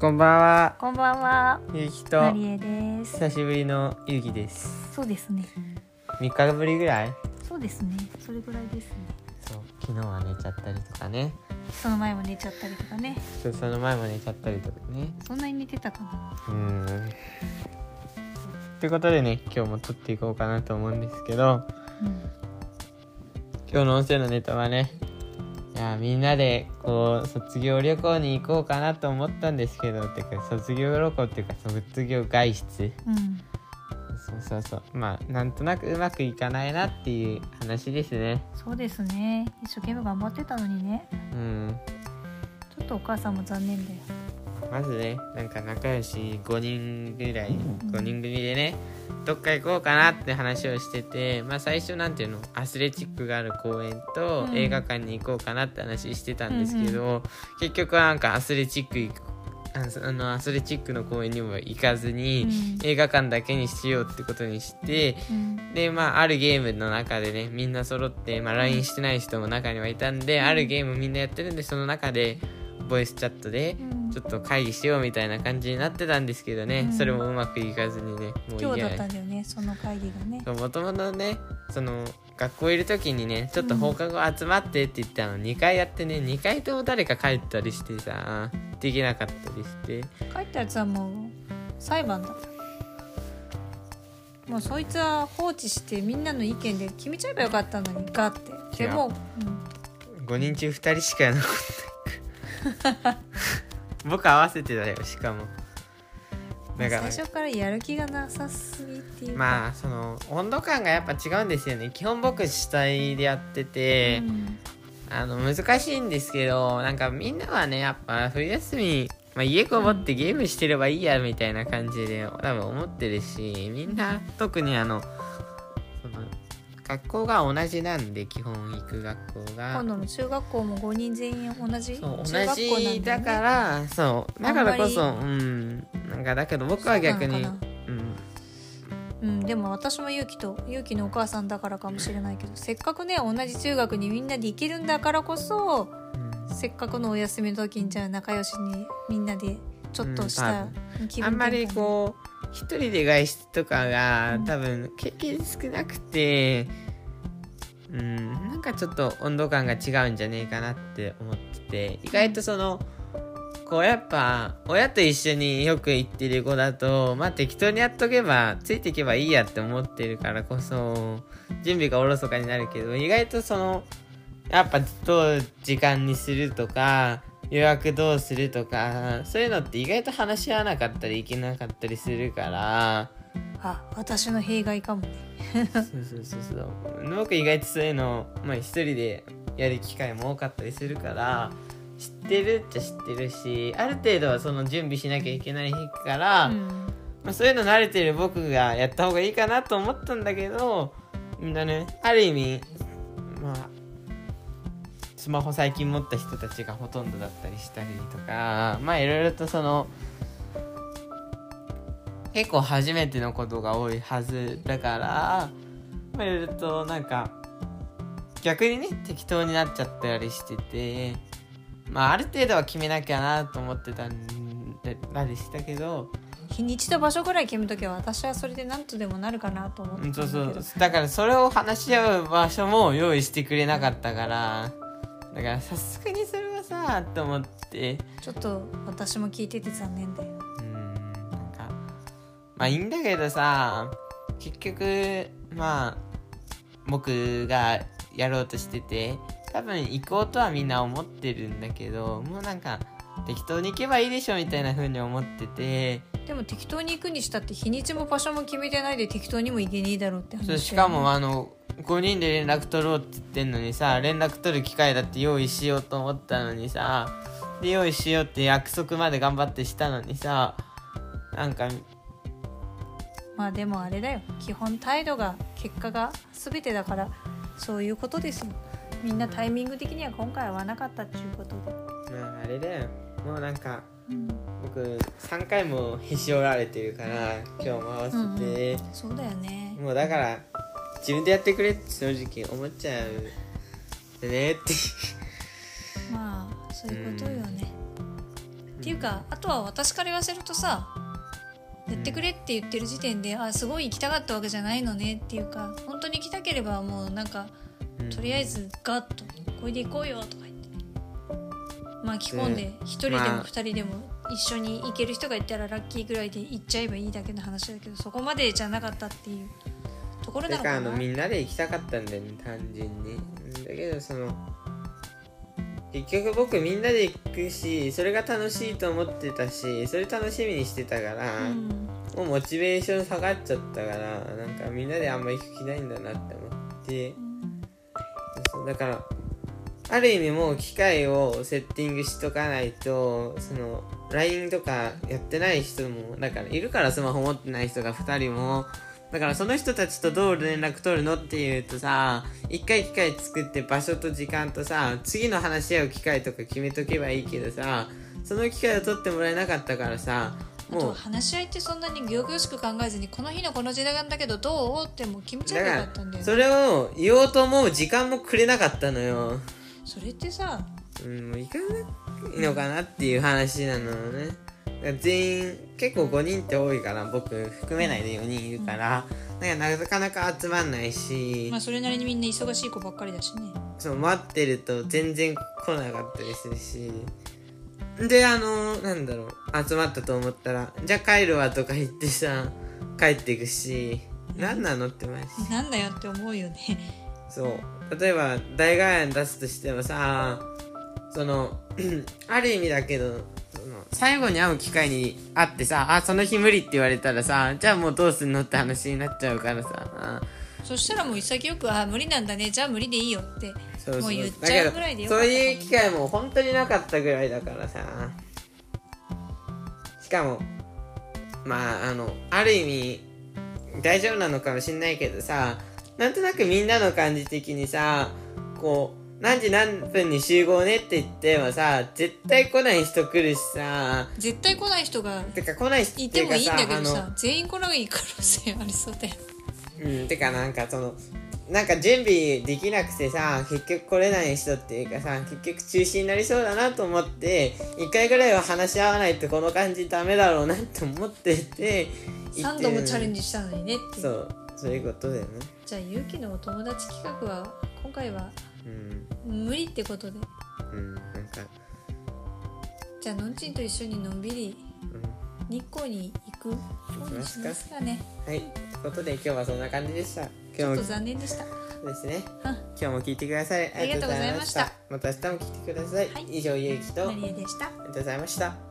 こんばんは。こんばんは。ゆうきとマリエです。久しぶりのゆうきです。そうですね。3日ぶりぐらい？そうですね。それぐらいですね。そう、昨日は寝ちゃったりとかね。その前も寝ちゃったりとかね。そうその前も寝ちゃったりとかね。そんなに寝てたかな。うーん。ということでね、今日も撮っていこうかなと思うんですけど、うん。今日の音声のネタはね、いやみんなでこう卒業旅行に行こうかなと思ったんですけどてか卒業旅行っていうか卒業外出うん。そうそうそうまあなんとなくうまくいかないなっていう話ですねそうですね。一生懸命頑張ってたのにね。うんちょっとお母さんも残念だよ。まずねなんか仲良し5人ぐらい5人組でねどっか行こうかなって話をしててまあ最初なんていうの？アスレチックがある公園とうん。映画館に行こうかなって話してたんですけど、結局はなんかアスレチック行くあのアスレチックの公園にも行かずに、うん。映画館だけにしようってことにしてうん。でまああるゲームの中でねみんな揃って、まあ、LINE してない人も中にはいたんで、あるゲームみんなやってるんでその中でボイスチャットでうんちょっと会議しようみたいな感じになってたんですけどね、うんそれもうまくいかずにねもう今日だったんだよね。その会議がね。もともとねその学校いる時にねちょっと放課後集まってって言ったの2回やってね2回とも誰か帰ったりしてさできなかったりして帰ったやつはもう裁判だ。もうそいつは放置してみんなの意見で決めちゃえばよかったのにガって。でも、うん、5人中2人しか残ってない 僕合わせてだよしかも。だから。最初からやる気がなさすぎっていうか。まあその温度感がやっぱ違うんですよね。基本僕主体でやってて、うん。あの難しいんですけどなんかみんなはねやっぱ冬休み、まあ、家こもってゲームしてればいいやみたいな感じで多分思ってるしみんな特にあの学校が同じなんで基本行く学校が。今度の中学校も5人全員同じ？そう同中学校なんじだかねらそうだからこそあうんなんかだけど僕は逆にうん、でも私も勇気と勇気のお母さんだからかもしれないけどせっかくね同じ中学にみんなで行けるんだからこそうん。せっかくのお休みの時にじゃあ仲良しにみんなでちょっとした気分転換。あんまりこう一人で外出とかがうん。多分経験少なくてうんなんかちょっと温度感が違うんじゃねえかなって思ってて意外とそのこうやっぱ親と一緒によく行ってる子だとまあ適当にやっとけばついていけばいいやって思ってるからこそ準備がおろそかになるけど意外とそのやっぱどう時間にするとか予約どうするとかそういうのって意外と話し合わなかったりいけなかったりするから。あ私の弊害かもね。そうそうそうそう。僕意外とそういうのまあ一人でやる機会も多かったりするから知ってるっちゃ知ってるしある程度はその準備しなきゃいけないから、うん。まあ、そういうの慣れてる僕がやった方がいいかなと思ったんだけどみんなねある意味まあスマホ最近持った人たちがほとんどだったりしたりとかまあいろいろとその結構初めてのことが多いはずだからまあいろいろとなんか逆にね適当になっちゃったりしててまあある程度は決めなきゃなと思ってたんでしたけど日にちと場所ぐらい決めとけば私はそれで何とでもなるかなと思ってうんたんだけど。そうそう。だからそれを話し合う場所も用意してくれなかったからだからさすがにそれはさと思って。ちょっと私も聞いてて残念だよ。うんなんかまあいいんだけどさ結局まあ僕がやろうとしてて多分行こうとはみんな思ってるんだけどもうなんか適当に行けばいいでしょみたいな風に思ってて。でも適当に行くにしたって日にちも場所も決めてないで適当にも行けねえだろうって話そうしかもあの5人で連絡取ろうって言ってんのにさ連絡取る機会だって用意しようと思ったのにさで用意しようって約束まで頑張ってしたのにさなんかまあでもあれだよ。基本態度が結果が全てだからそういうことですよ。みんなタイミング的には今回合わなかったっていうこと。で、まああれだよ。もうなんかうん、僕3回もへし折られてるから今日も合わせて、そうだよね。もうだから自分でやってくれって正直思っちゃう。でねって。まあそういうことよね、っていうかあとは私から言わせるとさやってくれって言ってる時点であすごい行きたかったわけじゃないのねっていうか本当に行きたければもうなんかうん。とりあえずガッとこれで行こうよとか言って。巻き込んでね1人でもまあ2人でも一緒に行ける人がいたらラッキーぐらいで行っちゃえばいいだけの話だけどそこまでじゃなかったっていうところなのかな？だからあのみんなで行きたかったんだよね単純に。だけどその結局僕みんなで行くしそれが楽しいと思ってたしそれ楽しみにしてたから、うん。もうモチベーション下がっちゃったからなんかみんなであんま行く気ないんだなって思って。そうだからある意味もう機械をセッティングしとかないとその LINE とかやってない人もだからいるからスマホ持ってない人が2人もだからその人たちとどう連絡取るのっていうとさ一回機械作って場所と時間とさ次の話し合う機会とか決めとけばいいけどさその機会を取ってもらえなかったからさもう話し合いってそんなに仰々しく考えずにこの日のこの時代なんだけどどうってもう決めちゃえばよかったんだよね。それを言おうと思う時間もくれなかったのよ。それってさうんもう行かないのかなっていう話なのね全員結構5人って多いから僕含めないで4人いるから、だからなかなか集まんないし、まあそれなりにみんな忙しい子ばっかりだしね。そう待ってると全然来なかったりするし。であのなんだろう集まったと思ったらじゃあ帰るわとか言ってさ帰っていくし何なのってマジなんだよって思うよね。そう。例えば大概案出すとしてもさその ある意味だけど最後に会う機会に会ってさあその日無理って言われたらさじゃあもうどうすんのって話になっちゃうからさ。そしたらもう潔く「あ無理なんだね。じゃあ無理でいいよ」ってそうもう言っちゃうぐらいでよかっそういう機会も本当になかったぐらいだからさ。しかもまああのある意味大丈夫なのかもしんないけどさなんとなくみんなの感じ的にさこう何時何分に集合ねって言ってもさ絶対来ない人来るしさ。絶対来ない人がてか来ない人いってもいいんだけどさ全員来ない可能性ありそうだようん、てかなんかそのなんか準備できなくてさ結局来れない人っていうかさ結局中止になりそうだなと思って1回ぐらいは話し合わないとこの感じダメだろうなって思ってて3度もチャレンジジしたのにねっていそううそういうことだよね。じゃあ勇気のお友達企画は今回はうん。無理ってことで。うんなんか、じゃあのんちんと一緒にのんびりうん、日光に行く？ことにしますかね。はい。ということで今日はそんな感じでした。ちょっと今日も残念でした。ですね。うん。今日も聞いてください。ありがとうございました。ありまた。明日も聞いてください、はい。以上ゆうきと。ありマリエでした。がとうございました